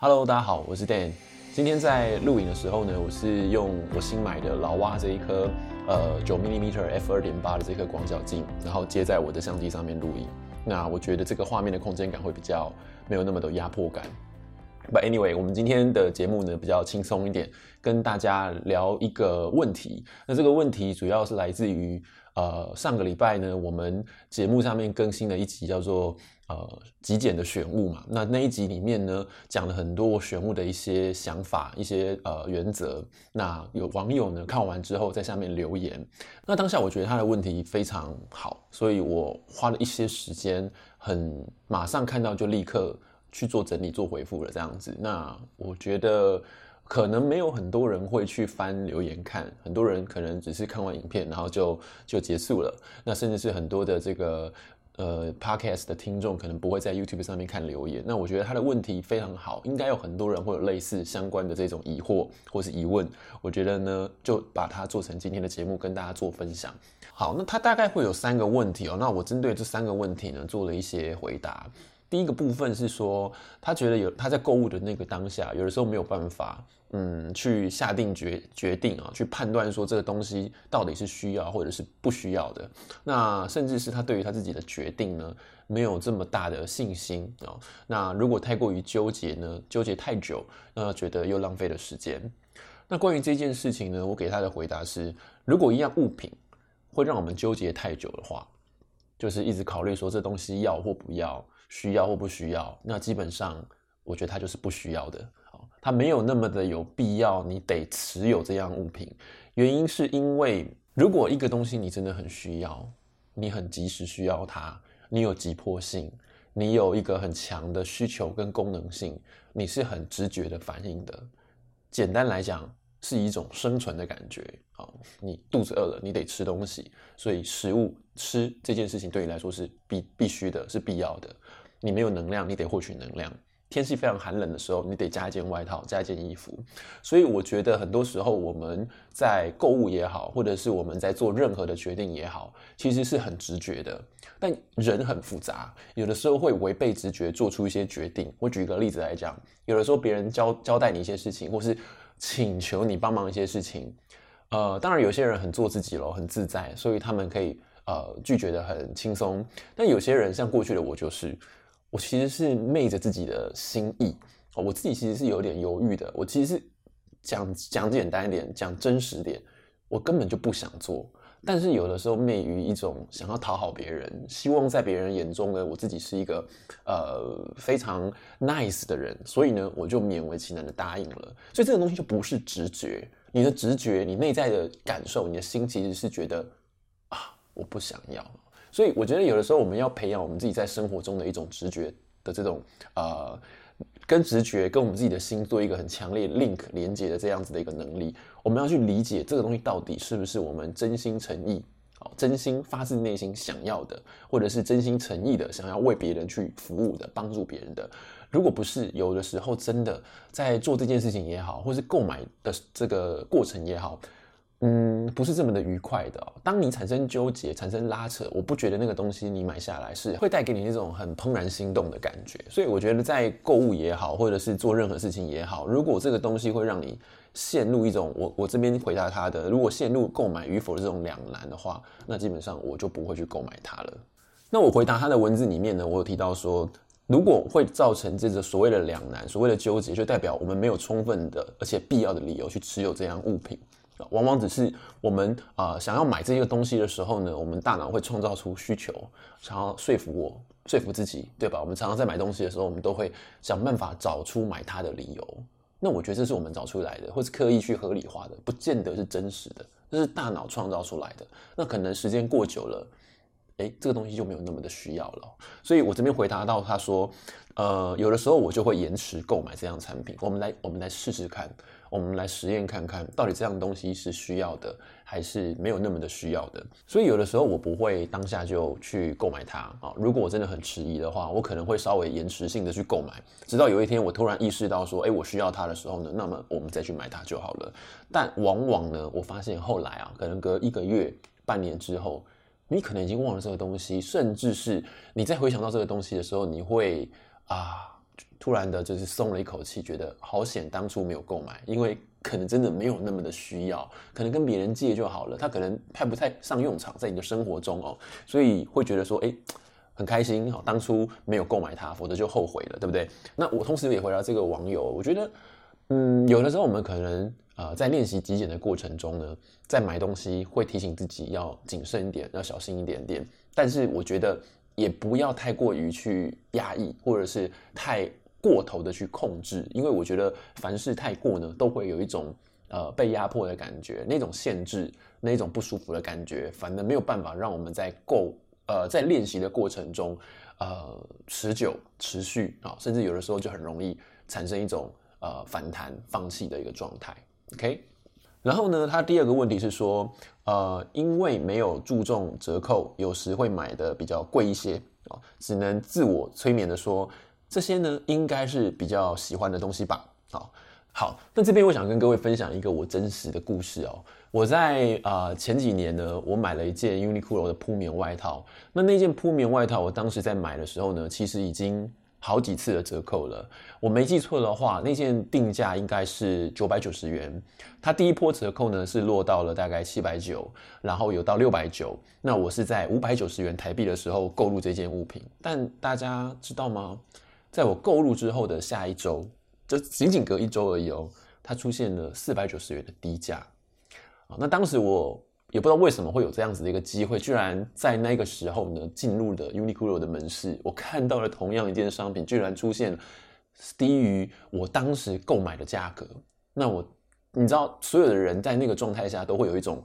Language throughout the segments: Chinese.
Hello，大家好，我是 Dan。今天在录影的时候呢，我是用我新买的老蛙这一颗呃九 mm f 二点八的这颗广角镜，然后接在我的相机上面录影。那我觉得这个画面的空间感会比较没有那么的压迫感。But anyway，我们今天的节目呢比较轻松一点，跟大家聊一个问题。那这个问题主要是来自于呃上个礼拜呢，我们节目上面更新了一集叫做。呃，极简的选物嘛，那那一集里面呢，讲了很多我选物的一些想法、一些呃原则。那有网友呢看完之后在下面留言，那当下我觉得他的问题非常好，所以我花了一些时间，很马上看到就立刻去做整理、做回复了这样子。那我觉得可能没有很多人会去翻留言看，很多人可能只是看完影片然后就就结束了。那甚至是很多的这个。呃，Podcast 的听众可能不会在 YouTube 上面看留言，那我觉得他的问题非常好，应该有很多人会有类似相关的这种疑惑或是疑问，我觉得呢，就把它做成今天的节目跟大家做分享。好，那他大概会有三个问题哦，那我针对这三个问题呢做了一些回答。第一个部分是说，他觉得有他在购物的那个当下，有的时候没有办法，嗯，去下定决决定啊，去判断说这个东西到底是需要或者是不需要的。那甚至是他对于他自己的决定呢，没有这么大的信心啊。那如果太过于纠结呢，纠结太久，那觉得又浪费了时间。那关于这件事情呢，我给他的回答是：如果一样物品会让我们纠结太久的话，就是一直考虑说这东西要或不要。需要或不需要，那基本上我觉得它就是不需要的。它没有那么的有必要，你得持有这样物品。原因是因为，如果一个东西你真的很需要，你很及时需要它，你有急迫性，你有一个很强的需求跟功能性，你是很直觉的反应的。简单来讲，是一种生存的感觉。好，你肚子饿了，你得吃东西，所以食物吃这件事情对你来说是必必须的，是必要的。你没有能量，你得获取能量。天气非常寒冷的时候，你得加一件外套，加一件衣服。所以我觉得很多时候我们在购物也好，或者是我们在做任何的决定也好，其实是很直觉的。但人很复杂，有的时候会违背直觉做出一些决定。我举一个例子来讲，有的时候别人交交代你一些事情，或是请求你帮忙一些事情，呃，当然有些人很做自己咯，很自在，所以他们可以呃拒绝得很轻松。但有些人像过去的我就是。我其实是昧着自己的心意，我自己其实是有点犹豫的。我其实是讲讲简单一点，讲真实点，我根本就不想做。但是有的时候昧于一种想要讨好别人，希望在别人眼中呢，我自己是一个呃非常 nice 的人，所以呢，我就勉为其难的答应了。所以这个东西就不是直觉，你的直觉，你内在的感受，你的心其实是觉得啊，我不想要。所以我觉得有的时候我们要培养我们自己在生活中的一种直觉的这种呃，跟直觉跟我们自己的心做一个很强烈 link 连接的这样子的一个能力。我们要去理解这个东西到底是不是我们真心诚意、哦真心发自内心想要的，或者是真心诚意的想要为别人去服务的、帮助别人的。如果不是，有的时候真的在做这件事情也好，或是购买的这个过程也好。嗯，不是这么的愉快的。当你产生纠结、产生拉扯，我不觉得那个东西你买下来是会带给你那种很怦然心动的感觉。所以我觉得在购物也好，或者是做任何事情也好，如果这个东西会让你陷入一种我我这边回答他的，如果陷入购买与否的这种两难的话，那基本上我就不会去购买它了。那我回答他的文字里面呢，我有提到说，如果会造成这个所谓的两难、所谓的纠结，就代表我们没有充分的而且必要的理由去持有这样物品。往往只是我们啊、想要买这个东西的时候呢，我们大脑会创造出需求，想要说服我、说服自己，对吧？我们常常在买东西的时候，我们都会想办法找出买它的理由。那我觉得这是我们找出来的，或是刻意去合理化的，不见得是真实的，这是大脑创造出来的。那可能时间过久了，诶，这个东西就没有那么的需要了。所以我这边回答到他说，呃，有的时候我就会延迟购买这样产品。我们来，我们来试试看。我们来实验看看，到底这样东西是需要的，还是没有那么的需要的。所以有的时候我不会当下就去购买它啊。如果我真的很迟疑的话，我可能会稍微延迟性的去购买，直到有一天我突然意识到说，哎，我需要它的时候呢，那么我们再去买它就好了。但往往呢，我发现后来啊，可能隔一个月、半年之后，你可能已经忘了这个东西，甚至是你再回想到这个东西的时候，你会啊。突然的就是松了一口气，觉得好险当初没有购买，因为可能真的没有那么的需要，可能跟别人借就好了，他可能派不太上用场在你的生活中哦，所以会觉得说，哎，很开心哈，当初没有购买它，否则就后悔了，对不对？那我同时也回答这个网友，我觉得，嗯，有的时候我们可能呃在练习极简的过程中呢，在买东西会提醒自己要谨慎一点，要小心一点点，但是我觉得也不要太过于去压抑，或者是太过头的去控制，因为我觉得凡事太过呢，都会有一种呃被压迫的感觉，那种限制，那种不舒服的感觉，反而没有办法让我们在够。呃，在练习的过程中，呃，持久、持续啊，甚至有的时候就很容易产生一种呃反弹、放弃的一个状态。OK，然后呢，他第二个问题是说，呃，因为没有注重折扣，有时会买的比较贵一些啊，只能自我催眠的说，这些呢应该是比较喜欢的东西吧。好，好，那这边我想跟各位分享一个我真实的故事哦。我在啊、前几年呢，我买了一件 Uniqlo 的铺棉外套。那那件铺棉外套，我当时在买的时候呢，其实已经好几次的折扣了。我没记错的话，那件定价应该是九百九十元。它第一波折扣呢是落到了大概七百九，然后有到六百九。那我是在五百九十元台币的时候购入这件物品。但大家知道吗？在我购入之后的下一周，就仅仅隔一周而已哦，它出现了四百九十元的低价。啊，那当时我也不知道为什么会有这样子的一个机会，居然在那个时候呢，进入了 Uniqlo 的门市，我看到了同样一件商品，居然出现低于我当时购买的价格。那我，你知道，所有的人在那个状态下都会有一种，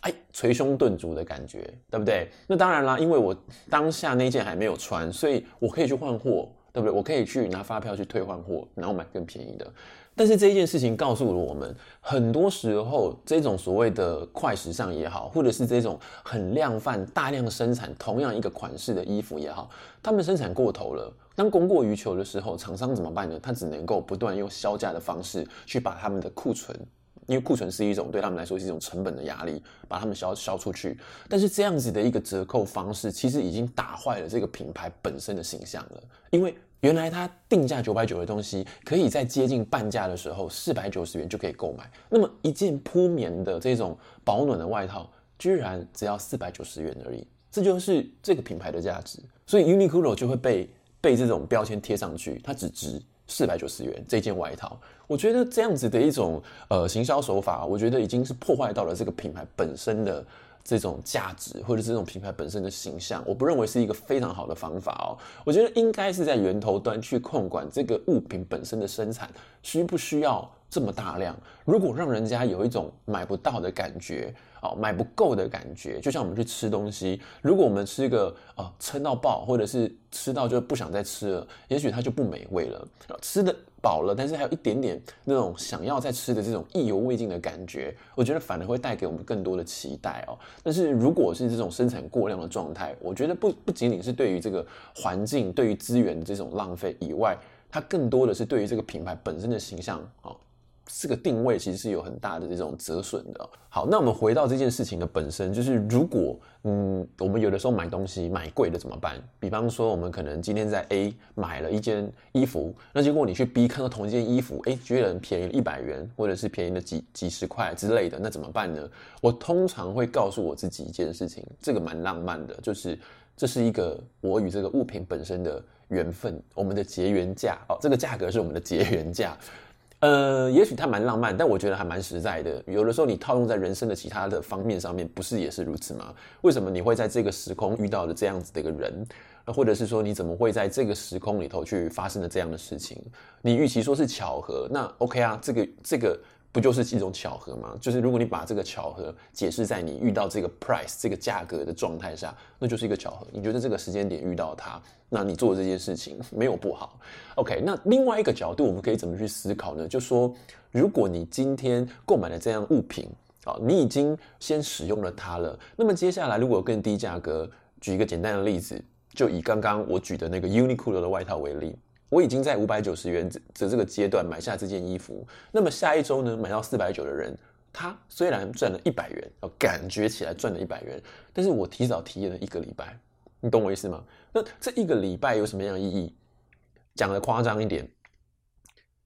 哎，捶胸顿足的感觉，对不对？那当然啦，因为我当下那件还没有穿，所以我可以去换货，对不对？我可以去拿发票去退换货，然后买更便宜的。但是这一件事情告诉了我们，很多时候这种所谓的快时尚也好，或者是这种很量贩、大量生产同样一个款式的衣服也好，他们生产过头了。当供过于求的时候，厂商怎么办呢？他只能够不断用削价的方式去把他们的库存，因为库存是一种对他们来说是一种成本的压力，把他们销销出去。但是这样子的一个折扣方式，其实已经打坏了这个品牌本身的形象了，因为。原来它定价九百九的东西，可以在接近半价的时候，四百九十元就可以购买。那么一件铺棉的这种保暖的外套，居然只要四百九十元而已，这就是这个品牌的价值。所以 Uniqlo 就会被被这种标签贴上去，它只值四百九十元这件外套。我觉得这样子的一种呃行销手法，我觉得已经是破坏到了这个品牌本身的。这种价值或者是这种品牌本身的形象，我不认为是一个非常好的方法哦。我觉得应该是在源头端去控管这个物品本身的生产，需不需要这么大量？如果让人家有一种买不到的感觉，哦，买不够的感觉，就像我们去吃东西，如果我们吃一个啊撑到爆，或者是吃到就不想再吃了，也许它就不美味了。吃的饱了，但是还有一点点那种想要再吃的这种意犹未尽的感觉，我觉得反而会带给我们更多的期待哦。但是如果是这种生产过量的状态，我觉得不不仅仅是对于这个环境、对于资源的这种浪费以外，它更多的是对于这个品牌本身的形象啊。这个定位其实是有很大的这种折损的。好，那我们回到这件事情的本身，就是如果嗯，我们有的时候买东西买贵了怎么办？比方说，我们可能今天在 A 买了一件衣服，那结果你去 B 看到同一件衣服，哎，居然便宜了一百元，或者是便宜了几几十块之类的，那怎么办呢？我通常会告诉我自己一件事情，这个蛮浪漫的，就是这是一个我与这个物品本身的缘分，我们的结缘价哦，这个价格是我们的结缘价。呃，也许它蛮浪漫，但我觉得还蛮实在的。有的时候你套用在人生的其他的方面上面，不是也是如此吗？为什么你会在这个时空遇到了这样子的一个人？或者是说你怎么会在这个时空里头去发生了这样的事情？你与其说是巧合，那 OK 啊，这个这个。不就是一种巧合吗？就是如果你把这个巧合解释在你遇到这个 price 这个价格的状态下，那就是一个巧合。你觉得这个时间点遇到它，那你做这件事情 没有不好。OK，那另外一个角度，我们可以怎么去思考呢？就说如果你今天购买了这样物品啊，你已经先使用了它了，那么接下来如果更低价格，举一个简单的例子，就以刚刚我举的那个 Uniqlo 的外套为例。我已经在五百九十元的这个阶段买下这件衣服，那么下一周呢，买到四百九的人，他虽然赚了一百元，感觉起来赚了一百元，但是我提早体验了一个礼拜，你懂我意思吗？那这一个礼拜有什么样的意义？讲的夸张一点，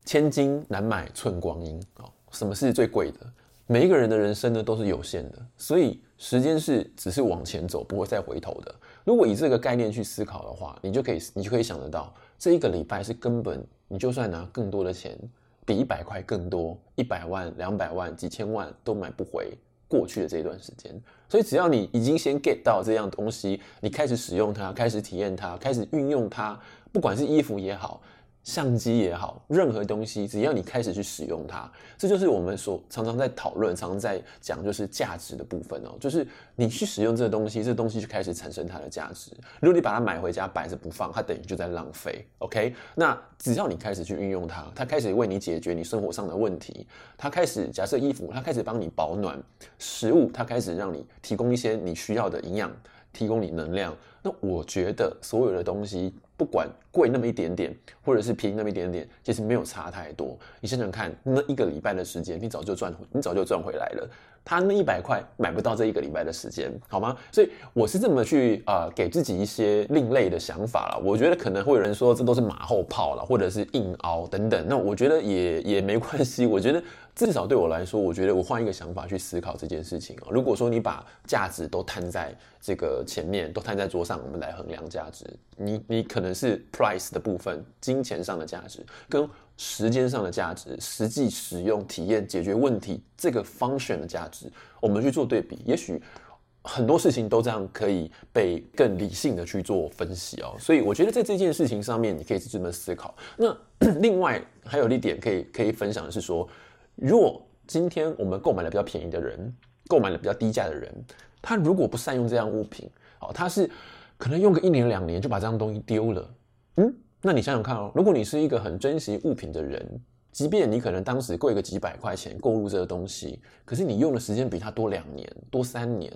千金难买寸光阴啊！什么是最贵的？每一个人的人生呢都是有限的，所以时间是只是往前走，不会再回头的。如果以这个概念去思考的话，你就可以你就可以想得到，这一个礼拜是根本你就算拿更多的钱，比一百块更多，一百万、两百万、几千万都买不回过去的这一段时间。所以只要你已经先 get 到这样东西，你开始使用它，开始体验它，开始运用它，不管是衣服也好。相机也好，任何东西，只要你开始去使用它，这就是我们所常常在讨论、常常在讲，就是价值的部分哦。就是你去使用这个东西，这个东西就开始产生它的价值。如果你把它买回家摆着不放，它等于就在浪费。OK，那只要你开始去运用它，它开始为你解决你生活上的问题，它开始假设衣服，它开始帮你保暖；食物，它开始让你提供一些你需要的营养，提供你能量。那我觉得所有的东西。不管贵那么一点点，或者是便宜那么一点点，其实没有差太多。你想想看，那一个礼拜的时间，你早就赚，你早就赚回来了。他那一百块买不到这一个礼拜的时间，好吗？所以我是这么去呃给自己一些另类的想法了。我觉得可能会有人说这都是马后炮了，或者是硬凹等等。那我觉得也也没关系。我觉得至少对我来说，我觉得我换一个想法去思考这件事情啊。如果说你把价值都摊在这个前面，都摊在桌上，我们来衡量价值，你你可能是 price 的部分，金钱上的价值跟。时间上的价值，实际使用体验解决问题这个 function 的价值，我们去做对比，也许很多事情都这样可以被更理性的去做分析哦。所以我觉得在这件事情上面，你可以是这么思考。那 另外还有一点可以可以分享的是说，如果今天我们购买了比较便宜的人，购买了比较低价的人，他如果不善用这样物品，哦，他是可能用个一年两年就把这样东西丢了，嗯。那你想想看哦，如果你是一个很珍惜物品的人，即便你可能当时贵个几百块钱购入这个东西，可是你用的时间比它多两年、多三年，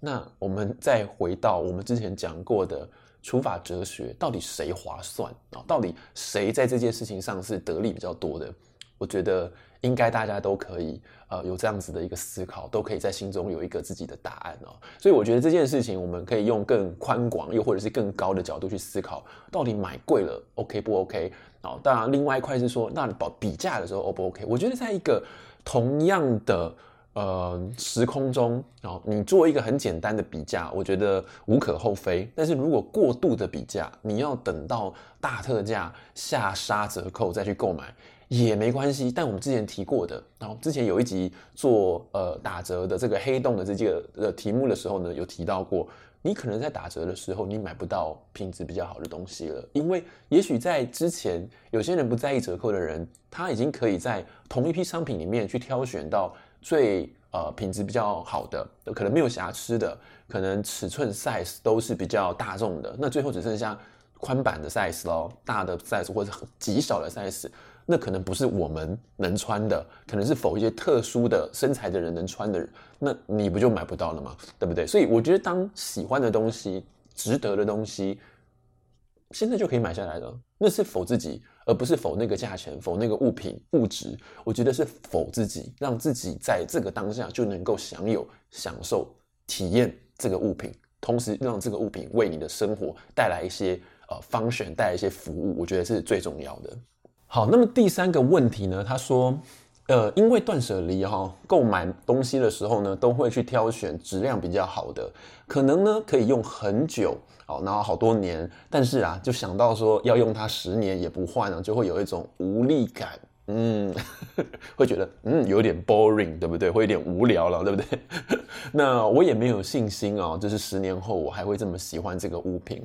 那我们再回到我们之前讲过的除法哲学，到底谁划算啊？到底谁在这件事情上是得利比较多的？我觉得应该大家都可以，呃，有这样子的一个思考，都可以在心中有一个自己的答案哦。所以我觉得这件事情，我们可以用更宽广又或者是更高的角度去思考，到底买贵了 OK 不 OK？哦，当然另外一块是说，那保比价的时候 O 不 OK？我觉得在一个同样的呃时空中，哦，你做一个很简单的比价，我觉得无可厚非。但是如果过度的比价，你要等到大特价下杀折扣再去购买。也没关系，但我们之前提过的，然后之前有一集做呃打折的这个黑洞的这个呃题目的时候呢，有提到过，你可能在打折的时候，你买不到品质比较好的东西了，因为也许在之前有些人不在意折扣的人，他已经可以在同一批商品里面去挑选到最呃品质比较好的，可能没有瑕疵的，可能尺寸 size 都是比较大众的，那最后只剩下宽版的 size 咯，大的 size 或者极小的 size。那可能不是我们能穿的，可能是否一些特殊的身材的人能穿的，那你不就买不到了吗？对不对？所以我觉得，当喜欢的东西、值得的东西，现在就可以买下来了。那是否自己，而不是否那个价钱、否那个物品、物质。我觉得是否自己，让自己在这个当下就能够享有、享受、体验这个物品，同时让这个物品为你的生活带来一些呃 function，带来一些服务。我觉得是最重要的。好，那么第三个问题呢？他说，呃，因为断舍离哈，购买东西的时候呢，都会去挑选质量比较好的，可能呢可以用很久，好，然后好多年，但是啊，就想到说要用它十年也不换呢，就会有一种无力感，嗯，会觉得嗯有点 boring，对不对？会有点无聊了，对不对？那我也没有信心啊，就是十年后我还会这么喜欢这个物品。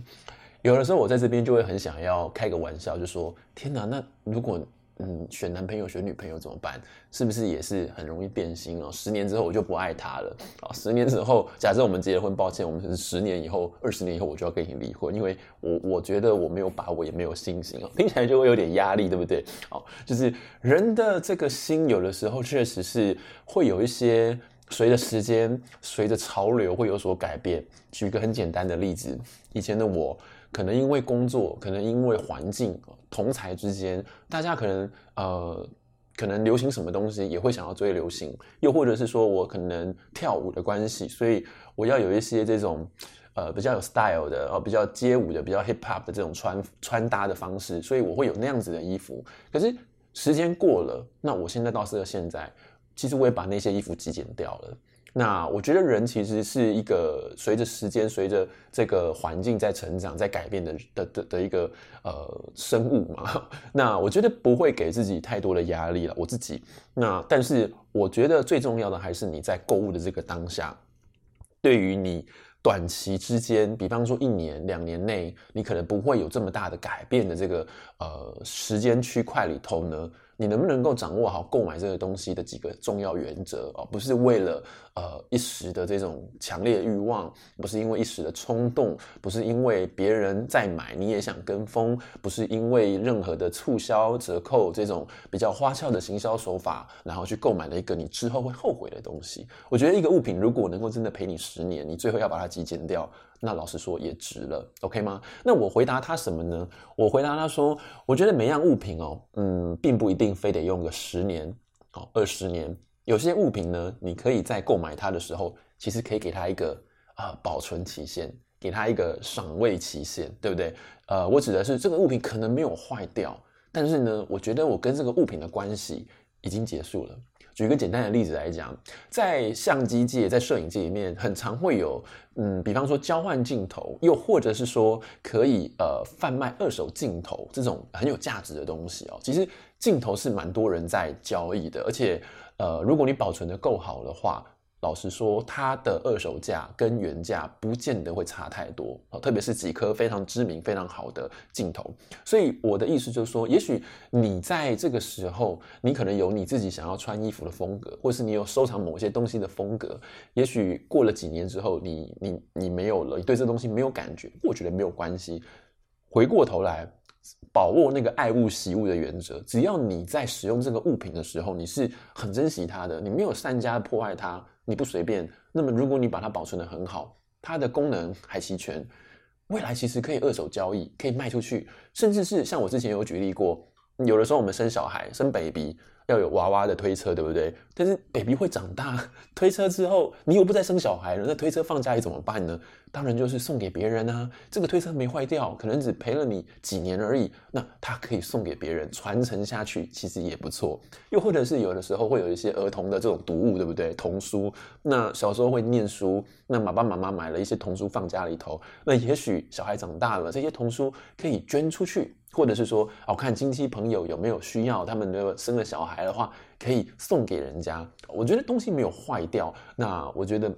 有的时候我在这边就会很想要开个玩笑，就说：天哪，那如果嗯选男朋友选女朋友怎么办？是不是也是很容易变心哦？十年之后我就不爱他了啊！十年之后，假设我们结婚，抱歉，我们是十年以后、二十年以后我就要跟你离婚，因为我我觉得我没有把握，也没有信心哦。听起来就会有点压力，对不对？好，就是人的这个心，有的时候确实是会有一些随着时间、随着潮流会有所改变。举一个很简单的例子，以前的我。可能因为工作，可能因为环境，同才之间，大家可能呃，可能流行什么东西也会想要追流行，又或者是说我可能跳舞的关系，所以我要有一些这种呃比较有 style 的，哦比较街舞的，比较 hip hop 的这种穿穿搭的方式，所以我会有那样子的衣服。可是时间过了，那我现在到这个现在，其实我也把那些衣服极简掉了。那我觉得人其实是一个随着时间、随着这个环境在成长、在改变的的的的一个呃生物嘛。那我觉得不会给自己太多的压力了。我自己那，但是我觉得最重要的还是你在购物的这个当下，对于你短期之间，比方说一年、两年内，你可能不会有这么大的改变的这个呃时间区块里头呢。你能不能够掌握好购买这个东西的几个重要原则哦？不是为了呃一时的这种强烈欲望，不是因为一时的冲动，不是因为别人在买你也想跟风，不是因为任何的促销折扣这种比较花俏的行销手法，然后去购买了一个你之后会后悔的东西。我觉得一个物品如果能够真的陪你十年，你最后要把它极简掉。那老实说也值了，OK 吗？那我回答他什么呢？我回答他说，我觉得每样物品哦，嗯，并不一定非得用个十年哦，二十年。有些物品呢，你可以在购买它的时候，其实可以给它一个啊、保存期限，给它一个赏味期限，对不对？呃，我指的是这个物品可能没有坏掉，但是呢，我觉得我跟这个物品的关系已经结束了。举一个简单的例子来讲，在相机界，在摄影界里面，很常会有，嗯，比方说交换镜头，又或者是说可以呃贩卖二手镜头这种很有价值的东西哦。其实镜头是蛮多人在交易的，而且呃，如果你保存的够好的话。老实说，它的二手价跟原价不见得会差太多，特别是几颗非常知名、非常好的镜头。所以我的意思就是说，也许你在这个时候，你可能有你自己想要穿衣服的风格，或是你有收藏某些东西的风格。也许过了几年之后，你你你没有了，你对这东西没有感觉，我觉得没有关系。回过头来，把握那个爱物惜物的原则，只要你在使用这个物品的时候，你是很珍惜它的，你没有善加破坏它。你不随便，那么如果你把它保存得很好，它的功能还齐全，未来其实可以二手交易，可以卖出去，甚至是像我之前有举例过，有的时候我们生小孩，生 baby。要有娃娃的推车，对不对？但是 baby 会长大，推车之后你又不再生小孩了，那推车放家里怎么办呢？当然就是送给别人啊。这个推车没坏掉，可能只陪了你几年而已，那它可以送给别人，传承下去，其实也不错。又或者是有的时候会有一些儿童的这种读物，对不对？童书，那小时候会念书，那爸爸妈妈买了一些童书放家里头，那也许小孩长大了，这些童书可以捐出去。或者是说，哦，看亲戚朋友有没有需要，他们如果生了小孩的话，可以送给人家。我觉得东西没有坏掉，那我觉得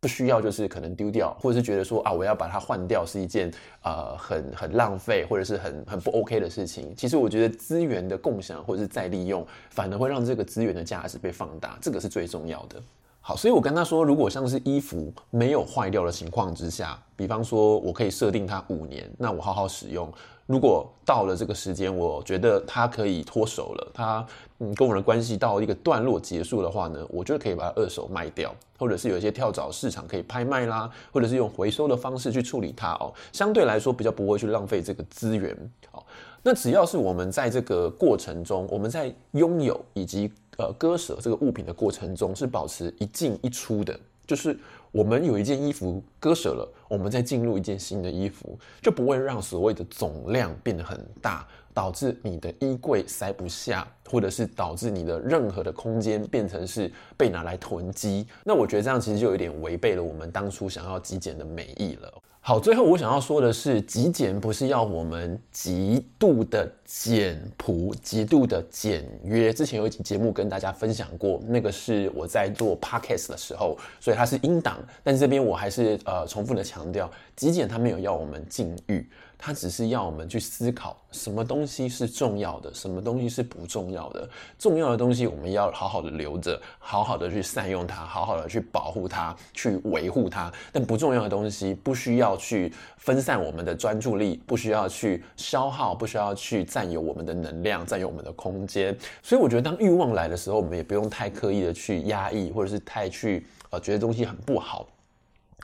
不需要，就是可能丢掉，或者是觉得说啊，我要把它换掉是一件呃很很浪费，或者是很很不 OK 的事情。其实我觉得资源的共享或者是再利用，反而会让这个资源的价值被放大，这个是最重要的。好，所以我跟他说，如果像是衣服没有坏掉的情况之下，比方说我可以设定它五年，那我好好使用。如果到了这个时间，我觉得它可以脱手了，它嗯跟我的关系到一个段落结束的话呢，我就可以把它二手卖掉，或者是有一些跳蚤市场可以拍卖啦，或者是用回收的方式去处理它哦，相对来说比较不会去浪费这个资源。好，那只要是我们在这个过程中，我们在拥有以及呃割舍这个物品的过程中，是保持一进一出的，就是。我们有一件衣服割舍了，我们再进入一件新的衣服，就不会让所谓的总量变得很大，导致你的衣柜塞不下，或者是导致你的任何的空间变成是被拿来囤积。那我觉得这样其实就有点违背了我们当初想要极简的美意了。好，最后我想要说的是，极简不是要我们极度的简朴、极度的简约。之前有一集节目跟大家分享过，那个是我在做 podcast 的时候，所以它是英档。但是这边我还是呃重复的强调，极简它没有要我们禁欲。它只是要我们去思考什么东西是重要的，什么东西是不重要的。重要的东西我们要好好的留着，好好的去善用它，好好的去保护它，去维护它。但不重要的东西不需要去分散我们的专注力，不需要去消耗，不需要去占有我们的能量，占有我们的空间。所以我觉得当欲望来的时候，我们也不用太刻意的去压抑，或者是太去呃觉得东西很不好。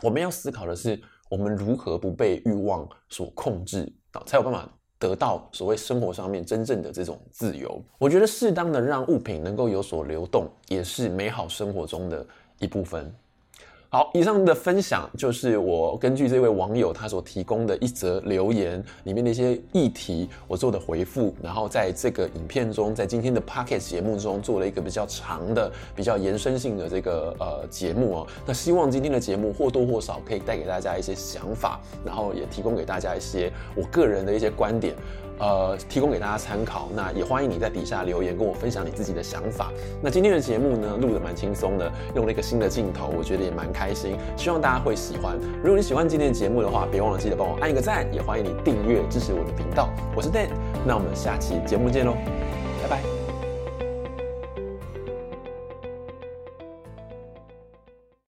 我们要思考的是。我们如何不被欲望所控制啊，才有办法得到所谓生活上面真正的这种自由？我觉得适当的让物品能够有所流动，也是美好生活中的一部分。好，以上的分享就是我根据这位网友他所提供的一则留言里面的一些议题，我做的回复，然后在这个影片中，在今天的 Pocket 节目中做了一个比较长的、比较延伸性的这个呃节目哦。那希望今天的节目或多或少可以带给大家一些想法，然后也提供给大家一些我个人的一些观点。呃，提供给大家参考。那也欢迎你在底下留言，跟我分享你自己的想法。那今天的节目呢，录的蛮轻松的，用了一个新的镜头，我觉得也蛮开心。希望大家会喜欢。如果你喜欢今天的节目的话，别忘了记得帮我按一个赞，也欢迎你订阅支持我的频道。我是 Dan，那我们下期节目见喽，拜拜。